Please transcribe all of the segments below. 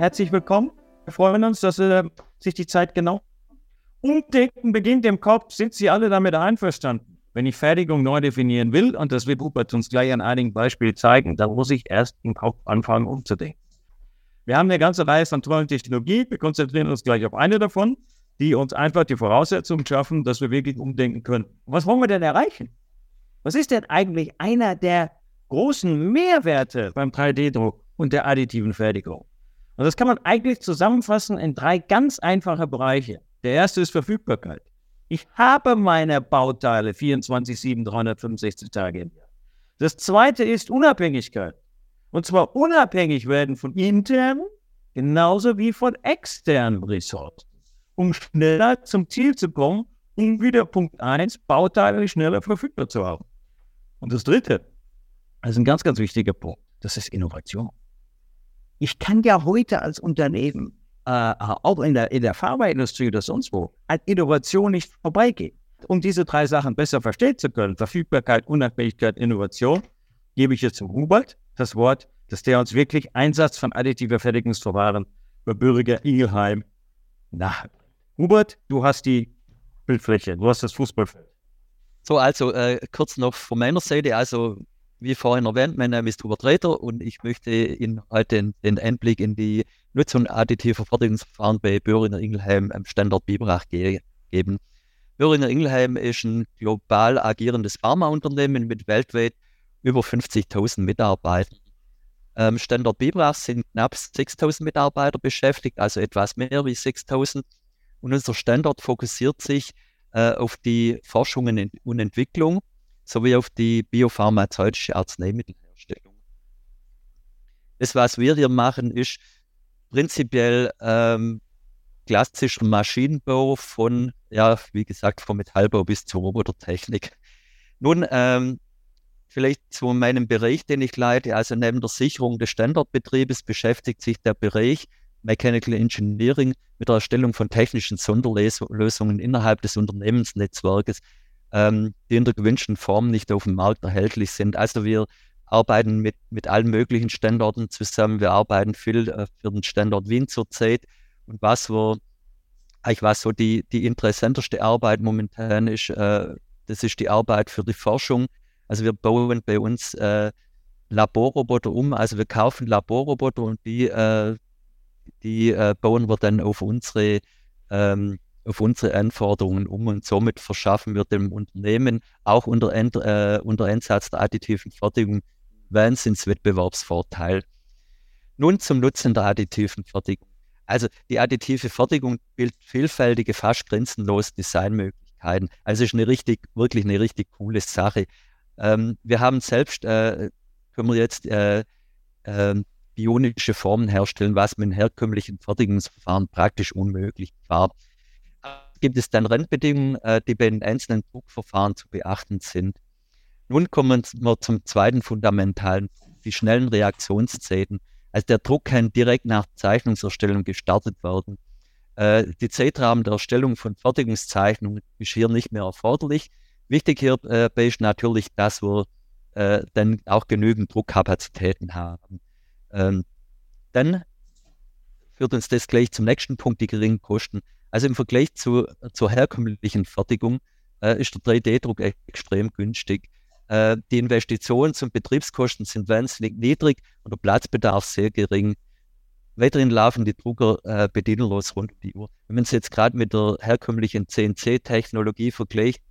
herzlich willkommen. Wir freuen uns, dass Sie sich die Zeit genau. Umdenken beginnt im Kopf. Sind Sie alle damit einverstanden? Wenn ich Fertigung neu definieren will, und das wird Hubert uns gleich an einigen Beispielen zeigen, dann muss ich erst im Kopf anfangen umzudenken. Wir haben eine ganze Reihe von tollen Technologien. Wir konzentrieren uns gleich auf eine davon, die uns einfach die Voraussetzungen schaffen, dass wir wirklich umdenken können. Was wollen wir denn erreichen? Was ist denn eigentlich einer der großen Mehrwerte beim 3D-Druck und der additiven Fertigung? Und das kann man eigentlich zusammenfassen in drei ganz einfache Bereiche. Der erste ist Verfügbarkeit. Ich habe meine Bauteile 24, 7, 365 Tage im Jahr. Das zweite ist Unabhängigkeit. Und zwar unabhängig werden von internen genauso wie von externen Ressourcen, um schneller zum Ziel zu kommen, um wieder Punkt 1, Bauteile schneller verfügbar zu haben. Und das dritte, das ist ein ganz, ganz wichtiger Punkt, das ist Innovation. Ich kann ja heute als Unternehmen, äh, auch in der, in der Pharmaindustrie oder sonst wo, an Innovation nicht vorbeigehen. Um diese drei Sachen besser verstehen zu können, Verfügbarkeit, Unabhängigkeit, Innovation, gebe ich jetzt zum Hubert das Wort, dass der uns wirklich Einsatz von additiver Fertigungsverfahren bei Bürger Ingelheim nahe. Hubert, du hast die Bildfläche, du hast das Fußballfeld. So, also äh, kurz noch von meiner Seite, also wie vorhin erwähnt, mein Name ist Hubert Reiter und ich möchte Ihnen heute den, Einblick in die Nutzung additiver Fertigungsverfahren bei Böhringer Ingelheim am Standort Biberach ge geben. Böhringer Ingelheim ist ein global agierendes Pharmaunternehmen mit weltweit über 50.000 Mitarbeitern. Ähm, Standort Biberach sind knapp 6.000 Mitarbeiter beschäftigt, also etwas mehr wie 6.000. Und unser Standort fokussiert sich äh, auf die Forschung und Entwicklung sowie auf die biopharmazeutische Arzneimittelherstellung. Das, was wir hier machen, ist prinzipiell ähm, klassischer Maschinenbau von, ja, wie gesagt, vom Metallbau bis zur Robotertechnik. Nun, ähm, vielleicht zu meinem Bereich, den ich leite, also neben der Sicherung des Standortbetriebes beschäftigt sich der Bereich Mechanical Engineering mit der Erstellung von technischen Sonderlösungen innerhalb des Unternehmensnetzwerkes, ähm, die in der gewünschten Form nicht auf dem Markt erhältlich sind. Also wir arbeiten mit, mit allen möglichen Standorten zusammen. Wir arbeiten viel äh, für den Standort Wien zurzeit. Und was wir, eigentlich was so die, die interessanteste Arbeit momentan ist, äh, das ist die Arbeit für die Forschung. Also wir bauen bei uns äh, Laborroboter um. Also wir kaufen Laborroboter und die äh, die äh, bauen wir dann auf unsere, ähm, auf unsere Anforderungen um und somit verschaffen wir dem Unternehmen auch unter, äh, unter Einsatz der additiven Fertigung Wahnsinnswettbewerbsvorteil. Nun zum Nutzen der additiven Fertigung. Also die additive Fertigung bildet vielfältige, fast grenzenlose Designmöglichkeiten. Also ist eine richtig, wirklich eine richtig coole Sache. Ähm, wir haben selbst, äh, können wir jetzt äh, äh, bionische Formen herstellen, was mit herkömmlichen Fertigungsverfahren praktisch unmöglich war. Gibt es dann Randbedingungen, äh, die bei den einzelnen Druckverfahren zu beachten sind? Nun kommen wir zum zweiten fundamentalen, die schnellen Reaktionszeiten. Also der Druck kann direkt nach Zeichnungserstellung gestartet werden. Äh, die Zeitrahmen der Erstellung von Fertigungszeichnungen ist hier nicht mehr erforderlich. Wichtig hierbei äh, ist natürlich, dass wir dann auch genügend Druckkapazitäten haben. Ähm, dann führt uns das gleich zum nächsten Punkt, die geringen Kosten. Also im Vergleich zu, zur herkömmlichen Fertigung äh, ist der 3D-Druck extrem günstig. Äh, die Investitions- und Betriebskosten sind wahnsinnig niedrig und der Platzbedarf sehr gering. Weiterhin laufen die Drucker äh, bedienlos rund um die Uhr. Wenn man es jetzt gerade mit der herkömmlichen CNC-Technologie vergleicht,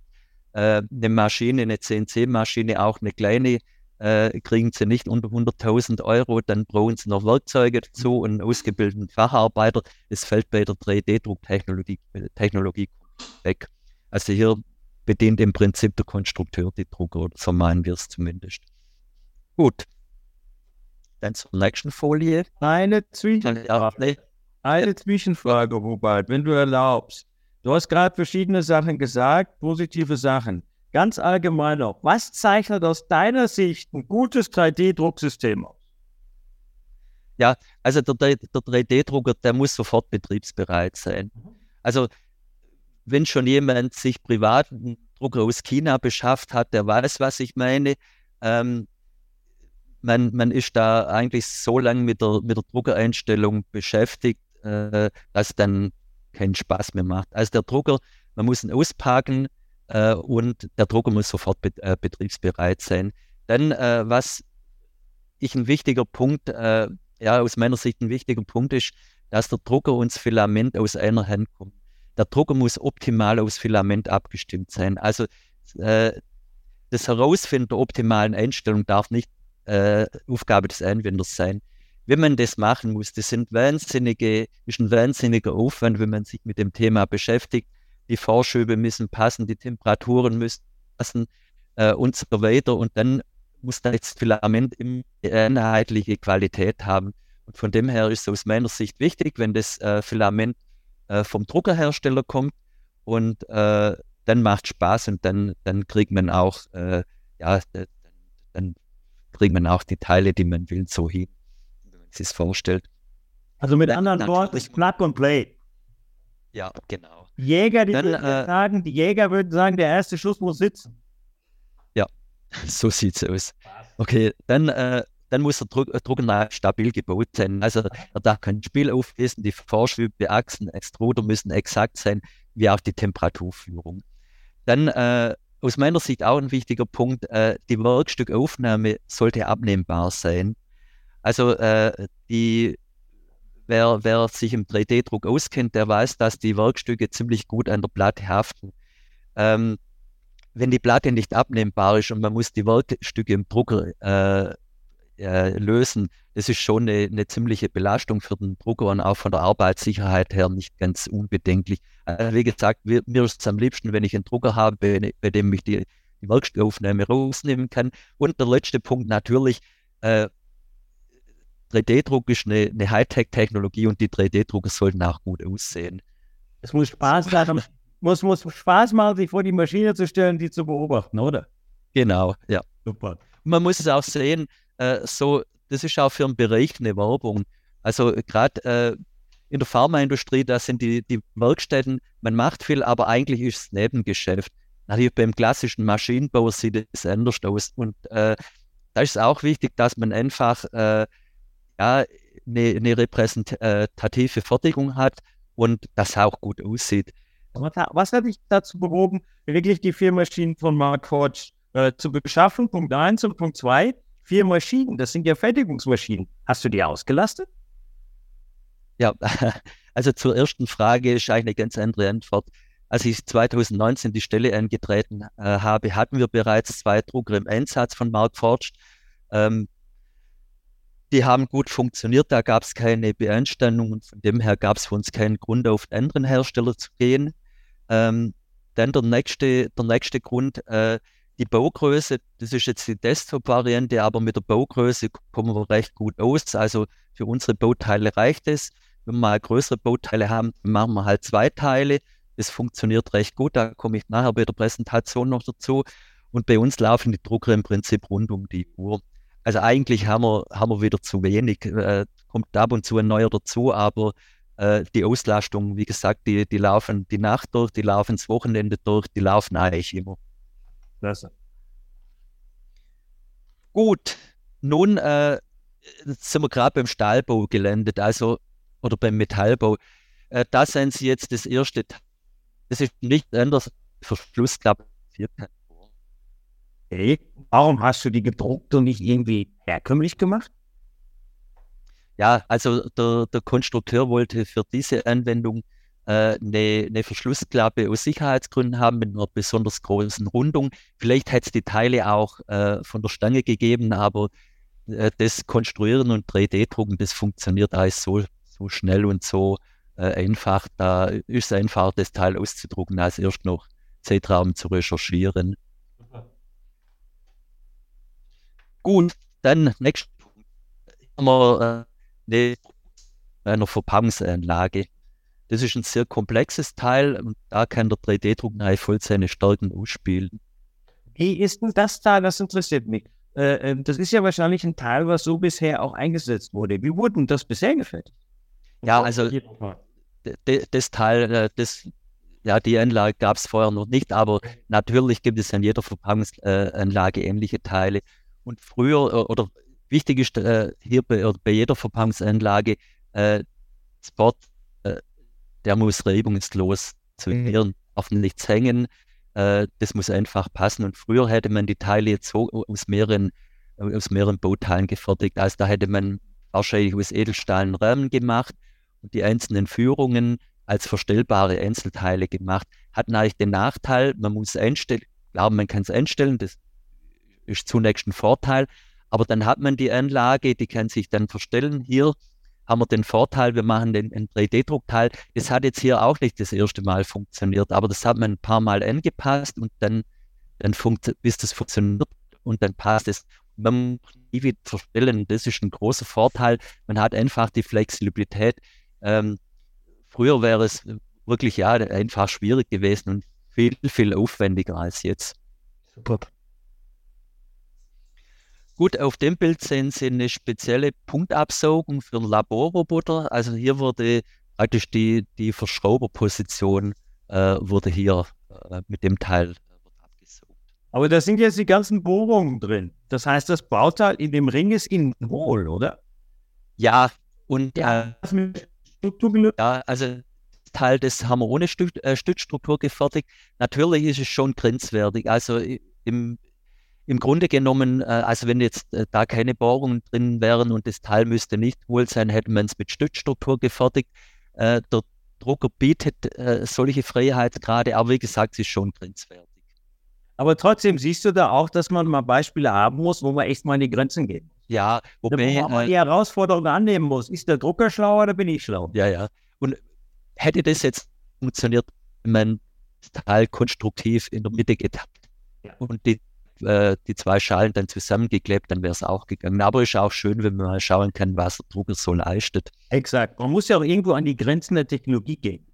äh, eine Maschine, eine CNC-Maschine, auch eine kleine, äh, kriegen sie nicht unter 100.000 Euro, dann brauchen sie noch Werkzeuge dazu und einen ausgebildeten Facharbeiter. Es fällt bei der 3D-Drucktechnologie Technologie weg. Also hier bedient im Prinzip der Konstrukteur die Drucker, oder so meinen wir es zumindest. Gut. Dann zur nächsten Folie. Eine Zwischenfrage. Eine Zwischenfrage, Hubert, wenn du erlaubst. Du hast gerade verschiedene Sachen gesagt, positive Sachen. Ganz allgemein noch, was zeichnet aus deiner Sicht ein gutes 3D-Drucksystem aus? Ja, also der, der 3D-Drucker, der muss sofort betriebsbereit sein. Mhm. Also wenn schon jemand sich privat einen Drucker aus China beschafft hat, der weiß, was ich meine. Ähm, man, man ist da eigentlich so lange mit der, mit der Druckereinstellung beschäftigt, äh, dass dann keinen Spaß mehr macht. Also der Drucker, man muss ihn auspacken äh, und der Drucker muss sofort bet äh, betriebsbereit sein. Dann, äh, was ich ein wichtiger Punkt, äh, ja, aus meiner Sicht ein wichtiger Punkt ist, dass der Drucker und das Filament aus einer Hand kommt. Der Drucker muss optimal aus Filament abgestimmt sein. Also äh, das Herausfinden der optimalen Einstellung darf nicht äh, Aufgabe des Anwenders sein. Wenn man das machen muss, das sind wahnsinnige, ist ein wahnsinniger Aufwand, wenn man sich mit dem Thema beschäftigt. Die Vorschübe müssen passen, die Temperaturen müssen passen äh, und so weiter. Und dann muss das Filament immer einheitliche Qualität haben. Und von dem her ist es aus meiner Sicht wichtig, wenn das äh, Filament äh, vom Druckerhersteller kommt und äh, dann macht Spaß und dann, dann kriegt man auch, äh, ja, dann kriegt man auch die Teile, die man will, so hin, wenn man sich vorstellt. Also mit anderen Worten, Plug and Play. Ja, genau. Jäger, die, dann, äh, sagen, die Jäger würden sagen, der erste Schuss muss sitzen. Ja, so sieht es aus. Okay, dann, äh, dann muss der Druck, äh, Drucker stabil gebaut sein. Also er darf kein Spiel auflesen, die Vorschübe, Achsen, Extruder müssen exakt sein, wie auch die Temperaturführung. Dann äh, aus meiner Sicht auch ein wichtiger Punkt, äh, die Werkstückaufnahme sollte abnehmbar sein. Also äh, die, wer, wer sich im 3D-Druck auskennt, der weiß, dass die Werkstücke ziemlich gut an der Platte haften. Ähm, wenn die Platte nicht abnehmbar ist und man muss die Werkstücke im Drucker äh, äh, lösen, das ist schon eine, eine, ziemliche Belastung für den Drucker und auch von der Arbeitssicherheit her nicht ganz unbedenklich. Also wie gesagt, mir, mir ist es am liebsten, wenn ich einen Drucker habe, bei, bei dem ich die, die Werkstückaufnahme rausnehmen kann. Und der letzte Punkt natürlich, äh, 3D-Druck ist eine, eine Hightech-Technologie und die 3D-Drucker sollten auch gut aussehen. Es muss Spaß machen, muss, muss Spaß machen, sich vor die Maschine zu stellen, die zu beobachten, oder? Genau, ja. Super. man muss es auch sehen, äh, so, das ist auch für einen Bereich eine Werbung. Also gerade äh, in der Pharmaindustrie, da sind die, die Werkstätten, man macht viel, aber eigentlich ist es Nebengeschäft. Natürlich beim klassischen Maschinenbau sieht es anders aus. Und äh, da ist es auch wichtig, dass man einfach äh, ja, eine, eine repräsentative Fertigung hat und das auch gut aussieht. Was hat dich dazu bewogen, wirklich die vier Maschinen von Mark Forge äh, zu beschaffen? Punkt 1 und Punkt 2. Vier Maschinen, das sind ja Fertigungsmaschinen. Hast du die ausgelastet? Ja, also zur ersten Frage ist eigentlich eine ganz andere Antwort. Als ich 2019 die Stelle angetreten äh, habe, hatten wir bereits zwei Drucker im Einsatz von Mark Forged. Ähm, die haben gut funktioniert, da gab es keine Beanstandung und von dem her gab es für uns keinen Grund, auf einen anderen Hersteller zu gehen. Ähm, dann der nächste, der nächste Grund, äh, die Baugröße, das ist jetzt die Desktop-Variante, aber mit der Baugröße kommen wir recht gut aus. Also für unsere Bauteile reicht es. Wenn wir mal größere Bauteile haben, machen wir halt zwei Teile. Das funktioniert recht gut. Da komme ich nachher bei der Präsentation noch dazu. Und bei uns laufen die Drucker im Prinzip rund um die Uhr. Also eigentlich haben wir, haben wir wieder zu wenig. Äh, kommt ab und zu ein neuer dazu, aber äh, die Auslastung, wie gesagt, die, die laufen die Nacht durch, die laufen das Wochenende durch, die laufen eigentlich immer. Klasse. Gut, nun äh, sind wir gerade beim Stahlbau gelandet, also oder beim Metallbau. Äh, da sind Sie jetzt das erste. Das ist nicht anders Verschlussklappe. Hey, warum hast du die gedruckt und nicht irgendwie herkömmlich gemacht? Ja, also der, der Konstrukteur wollte für diese Anwendung äh, eine, eine Verschlussklappe aus Sicherheitsgründen haben mit einer besonders großen Rundung. Vielleicht hätte es die Teile auch äh, von der Stange gegeben, aber äh, das Konstruieren und 3D-Drucken, das funktioniert alles so, so schnell und so äh, einfach. Da ist es einfach, das Teil auszudrucken, als erst noch Zeitraum zu recherchieren. Gut, dann nächstes haben wir äh, eine, eine Verpackungsanlage. Das ist ein sehr komplexes Teil und da kann der 3D-Druck voll seine Stärken ausspielen. Wie ist denn das da? Das interessiert mich. Äh, ähm, das ist ja wahrscheinlich ein Teil, was so bisher auch eingesetzt wurde. Wie wurde denn das bisher gefertigt? Ja, also das Teil, äh, das, ja, die Anlage gab es vorher noch nicht, aber natürlich gibt es an jeder Verpackungsanlage ähnliche Teile. Und früher, äh, oder wichtig ist äh, hier bei, bei, jeder Verpackungsanlage, äh, Sport, äh, der muss reibungslos zu mhm. darf nichts hängen, äh, das muss einfach passen. Und früher hätte man die Teile jetzt so aus mehreren, aus mehreren Bauteilen gefertigt. Also da hätte man wahrscheinlich aus Edelstahl Rahmen gemacht und die einzelnen Führungen als verstellbare Einzelteile gemacht. Hat eigentlich den Nachteil, man muss einstellen, klar, man kann es einstellen, das ist zunächst ein Vorteil, aber dann hat man die Anlage, die kann sich dann verstellen. Hier haben wir den Vorteil, wir machen den, den 3D-Druckteil. Das hat jetzt hier auch nicht das erste Mal funktioniert, aber das hat man ein paar Mal angepasst und dann, dann bis das funktioniert und dann passt es. Man muss nie wieder verstellen. Das ist ein großer Vorteil. Man hat einfach die Flexibilität. Ähm, früher wäre es wirklich ja einfach schwierig gewesen und viel, viel aufwendiger als jetzt. Super. Gut, auf dem Bild sehen Sie eine spezielle Punktabsaugung für einen Laborroboter. Also hier wurde praktisch die, die Verschrauberposition äh, wurde hier äh, mit dem Teil äh, abgesaugt. Aber da sind jetzt die ganzen Bohrungen drin. Das heißt, das Bauteil in dem Ring ist innen hohl, oder? Ja, und ja, äh, ja also Teil, das haben wir ohne Stück, äh, Stützstruktur gefertigt. Natürlich ist es schon grenzwertig. Also im, im Grunde genommen, äh, also wenn jetzt äh, da keine Bohrungen drin wären und das Teil müsste nicht wohl sein, hätte man es mit Stützstruktur gefertigt. Äh, der Drucker bietet solche Freiheitsgrade, aber wie gesagt, es ist schon grenzwertig. Aber trotzdem siehst du da auch, dass man mal Beispiele haben muss, wo man echt mal in die Grenzen geht. Ja, wobei man die Herausforderung annehmen muss. Ist der Drucker schlau oder bin ich schlau? Ja, ja. Und hätte das jetzt funktioniert, wenn man das Teil konstruktiv in der Mitte getappt ja. und die äh, die zwei Schalen dann zusammengeklebt, dann wäre es auch gegangen. Aber ist auch schön, wenn man mal schauen kann, was der Drucker so leistet. Exakt. Man muss ja auch irgendwo an die Grenzen der Technologie gehen.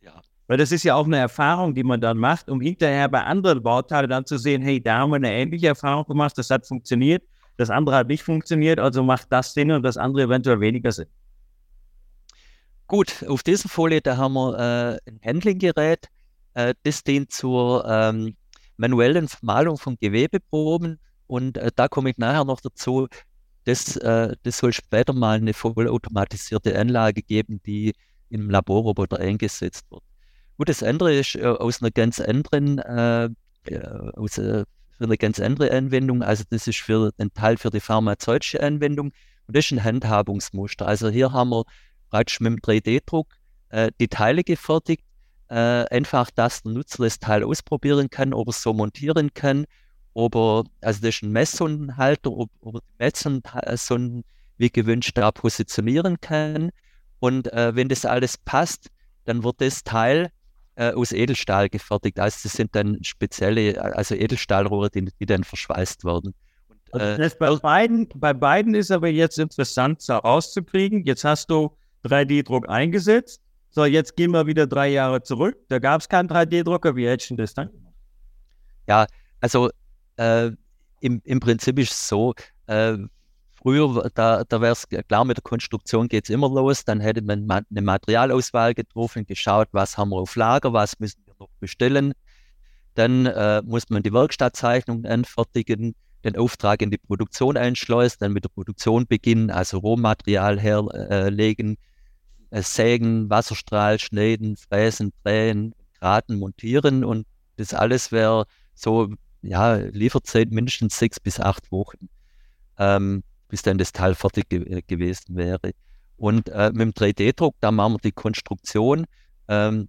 Ja. Weil das ist ja auch eine Erfahrung, die man dann macht, um hinterher bei anderen Bauteilen dann zu sehen, hey, da haben wir eine ähnliche Erfahrung gemacht, das hat funktioniert, das andere hat nicht funktioniert, also macht das Sinn und das andere eventuell weniger Sinn. Gut, auf dieser Folie, da haben wir äh, ein Handling-Gerät. Äh, das dient zur ähm, manuellen Malung von Gewebeproben. Und äh, da komme ich nachher noch dazu. Das, äh, das soll später mal eine vollautomatisierte Anlage geben, die im Laborroboter eingesetzt wird. Gut, das andere ist äh, aus einer ganz anderen, äh, aus, äh, für eine ganz andere Anwendung. Also das ist für ein Teil für die pharmazeutische Anwendung. Und das ist ein Handhabungsmuster. Also hier haben wir praktisch mit dem 3D-Druck äh, die Teile gefertigt äh, einfach, dass der Nutzer das Teil ausprobieren kann, ob er es so montieren kann, ob er, also das ist ein Messsondenhalter, ob, ob er die Messsonden wie gewünscht da positionieren kann. Und äh, wenn das alles passt, dann wird das Teil äh, aus Edelstahl gefertigt. Also das sind dann spezielle, also Edelstahlrohre, die, die dann verschweißt werden. Und, äh, bei, beiden, bei beiden ist aber jetzt interessant herauszukriegen. Jetzt hast du 3D-Druck eingesetzt so, jetzt gehen wir wieder drei Jahre zurück. Da gab es keinen 3D-Drucker. Wie hättest du das dann Ja, also äh, im, im Prinzip ist es so, äh, früher, da, da wäre es klar, mit der Konstruktion geht es immer los. Dann hätte man eine Materialauswahl getroffen, geschaut, was haben wir auf Lager, was müssen wir noch bestellen. Dann äh, muss man die Werkstattzeichnung anfertigen, den Auftrag in die Produktion einschleusen, dann mit der Produktion beginnen, also Rohmaterial herlegen, äh, sägen, Wasserstrahl, schneiden, fräsen, drehen, graten, montieren und das alles wäre so, ja, Lieferzeit mindestens sechs bis acht Wochen, ähm, bis dann das Teil fertig ge äh, gewesen wäre. Und äh, mit dem 3D-Druck, da machen wir die Konstruktion. Ähm,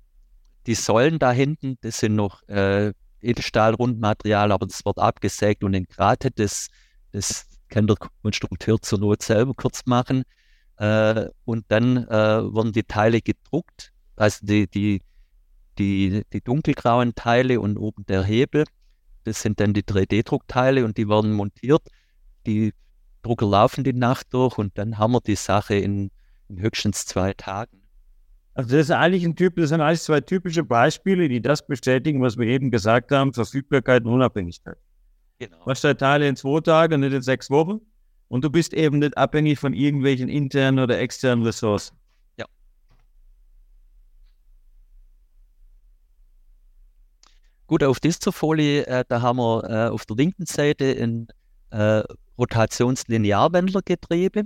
die Säulen da hinten, das sind noch äh, Edelstahlrundmaterial, aber das wird abgesägt und entgratet. Das, das kann der Konstrukteur zur Not selber kurz machen. Äh, und dann äh, wurden die Teile gedruckt, also die, die, die, die dunkelgrauen Teile und oben der Hebel. Das sind dann die 3D-Druckteile und die werden montiert. Die Drucker laufen die Nacht durch und dann haben wir die Sache in, in höchstens zwei Tagen. Also das ist eigentlich ein Typ, das sind eigentlich zwei typische Beispiele, die das bestätigen, was wir eben gesagt haben, Verfügbarkeit und Unabhängigkeit. Genau. Was der Teile in zwei Tagen, nicht in sechs Wochen. Und du bist eben nicht abhängig von irgendwelchen internen oder externen Ressourcen. Ja. Gut, auf dieser Folie, äh, da haben wir äh, auf der linken Seite ein, äh, Rotationslinearwendlergetriebe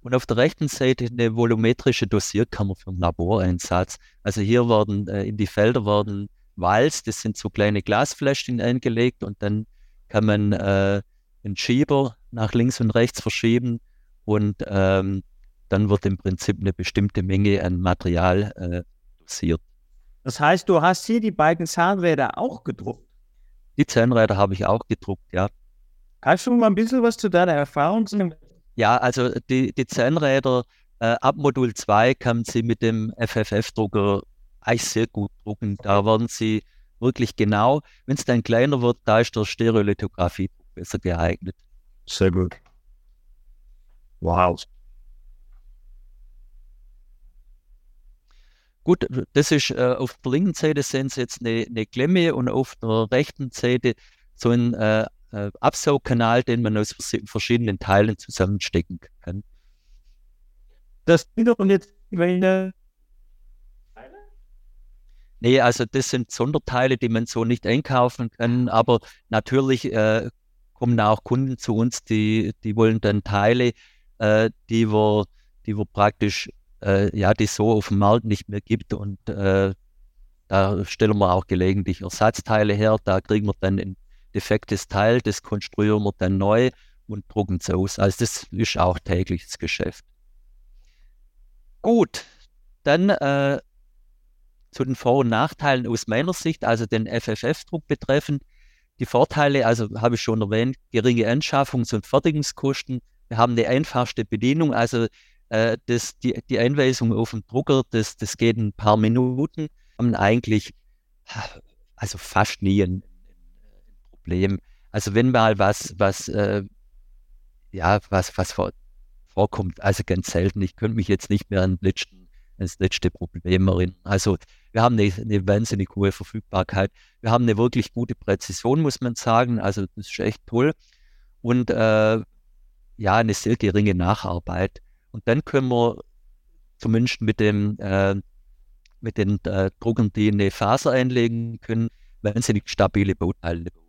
und auf der rechten Seite eine volumetrische Dosierkammer für den Laboreinsatz. Also hier werden äh, in die Felder werden Walz, das sind so kleine Glasfläschchen eingelegt und dann kann man äh, einen Schieber nach links und rechts verschieben und ähm, dann wird im Prinzip eine bestimmte Menge an Material äh, dosiert. Das heißt, du hast hier die beiden Zahnräder auch gedruckt? Die Zahnräder habe ich auch gedruckt, ja. Kannst du mal ein bisschen was zu deiner Erfahrung sagen? Ja, also die, die Zahnräder äh, ab Modul 2 kann sie mit dem FFF-Drucker eigentlich sehr gut drucken. Da werden sie wirklich genau. Wenn es dann kleiner wird, da ist der Stereolithografie besser geeignet. Sehr gut. Wow. Gut, das ist äh, auf der linken Seite sehen Sie jetzt eine, eine Klemme und auf der rechten Seite so ein äh, äh, Absaugkanal, den man aus verschiedenen Teilen zusammenstecken kann. Das sind doch jetzt welche Nee, also das sind Sonderteile, die man so nicht einkaufen kann, aber natürlich äh, kommen auch Kunden zu uns, die, die wollen dann Teile, äh, die wir, die wir praktisch äh, ja, die so auf dem Markt nicht mehr gibt. Und äh, da stellen wir auch gelegentlich Ersatzteile her. Da kriegen wir dann ein defektes Teil, das konstruieren wir dann neu und drucken es aus. Also das ist auch tägliches Geschäft. Gut, dann äh, zu den Vor- und Nachteilen aus meiner Sicht, also den FFF-Druck betreffend. Die Vorteile, also habe ich schon erwähnt, geringe Anschaffungs- und Fertigungskosten. Wir haben eine einfachste Bedienung, also äh, das, die, die Einweisung auf den Drucker, das, das geht ein paar Minuten, haben eigentlich also fast nie ein, Problem. Also wenn mal was, was, äh, ja, was, was vor, vorkommt, also ganz selten. Ich könnte mich jetzt nicht mehr an das letzte Problem erinnern. Also wir haben eine, eine wahnsinnig hohe Verfügbarkeit. Wir haben eine wirklich gute Präzision, muss man sagen. Also das ist echt toll. Und äh, ja, eine sehr geringe Nacharbeit. Und dann können wir zumindest mit dem äh, mit den äh, Druckern, die eine Faser einlegen können, wahnsinnig stabile Bauteile bauen.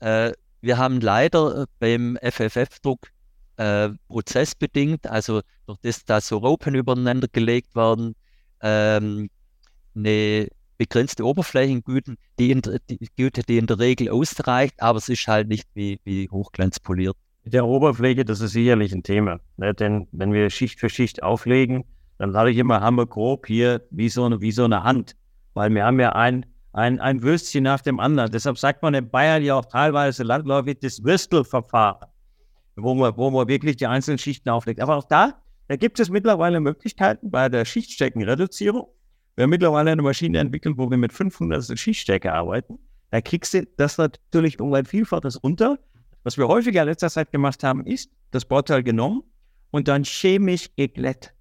Äh, wir haben leider äh, beim FFF-Druck äh, prozessbedingt, also durch das, dass so Ropen übereinander gelegt werden, ähm, eine begrenzte Oberflächengüte, die in, die Güte, die in der Regel ausreicht, aber es ist halt nicht wie, wie hochglanzpoliert mit der Oberfläche, das ist sicherlich ein Thema. Ne? Denn wenn wir Schicht für Schicht auflegen, dann sage ich immer, haben wir grob hier wie so eine, wie so eine Hand. Weil wir haben ja ein, ein, ein Würstchen nach dem anderen. Deshalb sagt man in Bayern ja auch teilweise landläufig das Würstelverfahren, wo man, wo man wirklich die einzelnen Schichten auflegt. Aber auch da, da gibt es mittlerweile Möglichkeiten bei der Schichtsteckenreduzierung. Wir haben mittlerweile eine Maschine entwickelt, wo wir mit 500 Schichtstecke arbeiten. Da kriegst du das natürlich um ein Vielfaches runter was wir häufiger in letzter Zeit gemacht haben, ist das Bauteil genommen und dann chemisch geglättet.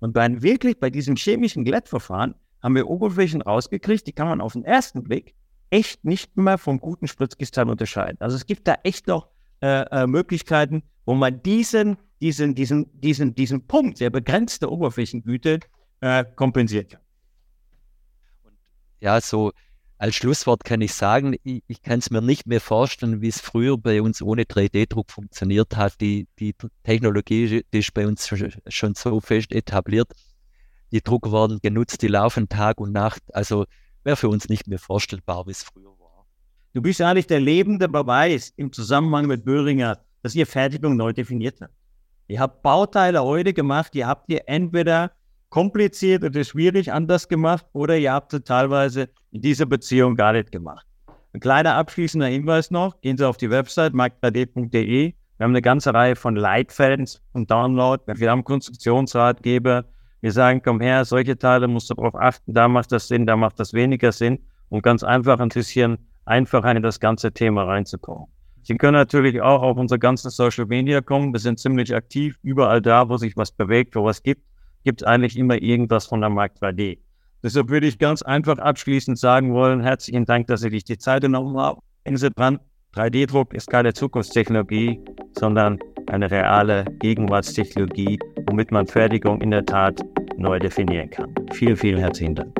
Und bei wirklich bei diesem chemischen Glättverfahren haben wir Oberflächen rausgekriegt, die kann man auf den ersten Blick echt nicht mehr vom guten Spritzkristall unterscheiden. Also es gibt da echt noch äh, äh, Möglichkeiten, wo man diesen, diesen, diesen, diesen, diesen Punkt der begrenzten Oberflächengüte äh, kompensiert kann. ja, so als Schlusswort kann ich sagen, ich, ich kann es mir nicht mehr vorstellen, wie es früher bei uns ohne 3D-Druck funktioniert hat. Die, die Technologie die ist bei uns schon, schon so fest etabliert. Die Drucker werden genutzt, die laufen Tag und Nacht. Also wäre für uns nicht mehr vorstellbar, wie es früher war. Du bist eigentlich der lebende Beweis im Zusammenhang mit Böhringer, dass ihr Fertigung neu definiert habt. Ihr habt Bauteile heute gemacht, ihr habt ihr entweder kompliziert oder schwierig anders gemacht oder ihr habt es teilweise in dieser Beziehung gar nicht gemacht. Ein kleiner abschließender Hinweis noch, gehen Sie auf die Website mark3d.de. Wir haben eine ganze Reihe von Leitfäden und Download. Wir haben Konstruktionsratgeber. Wir sagen, komm her, solche Teile musst du darauf achten, da macht das Sinn, da macht das weniger Sinn, um ganz einfach ein bisschen einfacher in das ganze Thema reinzukommen. Sie können natürlich auch auf unsere ganzen Social Media kommen. Wir sind ziemlich aktiv, überall da, wo sich was bewegt, wo was gibt gibt es eigentlich immer irgendwas von der Mark 3D. Deshalb würde ich ganz einfach abschließend sagen wollen, herzlichen Dank, dass Sie sich die Zeit genommen haben. Sie dran, 3D-Druck ist keine Zukunftstechnologie, sondern eine reale Gegenwartstechnologie, womit man Fertigung in der Tat neu definieren kann. Vielen, vielen herzlichen Dank.